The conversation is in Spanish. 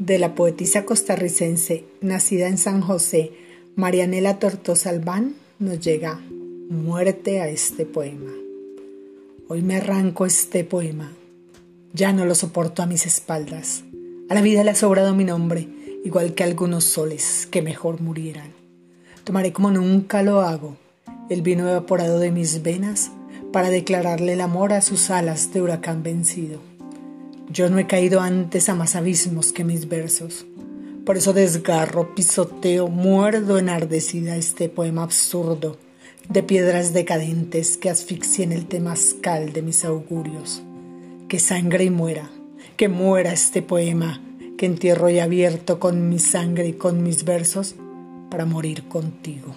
de la poetisa costarricense nacida en San José, Marianela Tortosa Albán, nos llega muerte a este poema. Hoy me arranco este poema. Ya no lo soporto a mis espaldas. A la vida le ha sobrado mi nombre, igual que algunos soles que mejor murieran. Tomaré como nunca lo hago el vino evaporado de mis venas para declararle el amor a sus alas de huracán vencido. Yo no he caído antes a más abismos que mis versos. Por eso desgarro, pisoteo, muerdo enardecida este poema absurdo de piedras decadentes que asfixien el temazcal de mis augurios. Que sangre y muera, que muera este poema que entierro y abierto con mi sangre y con mis versos para morir contigo.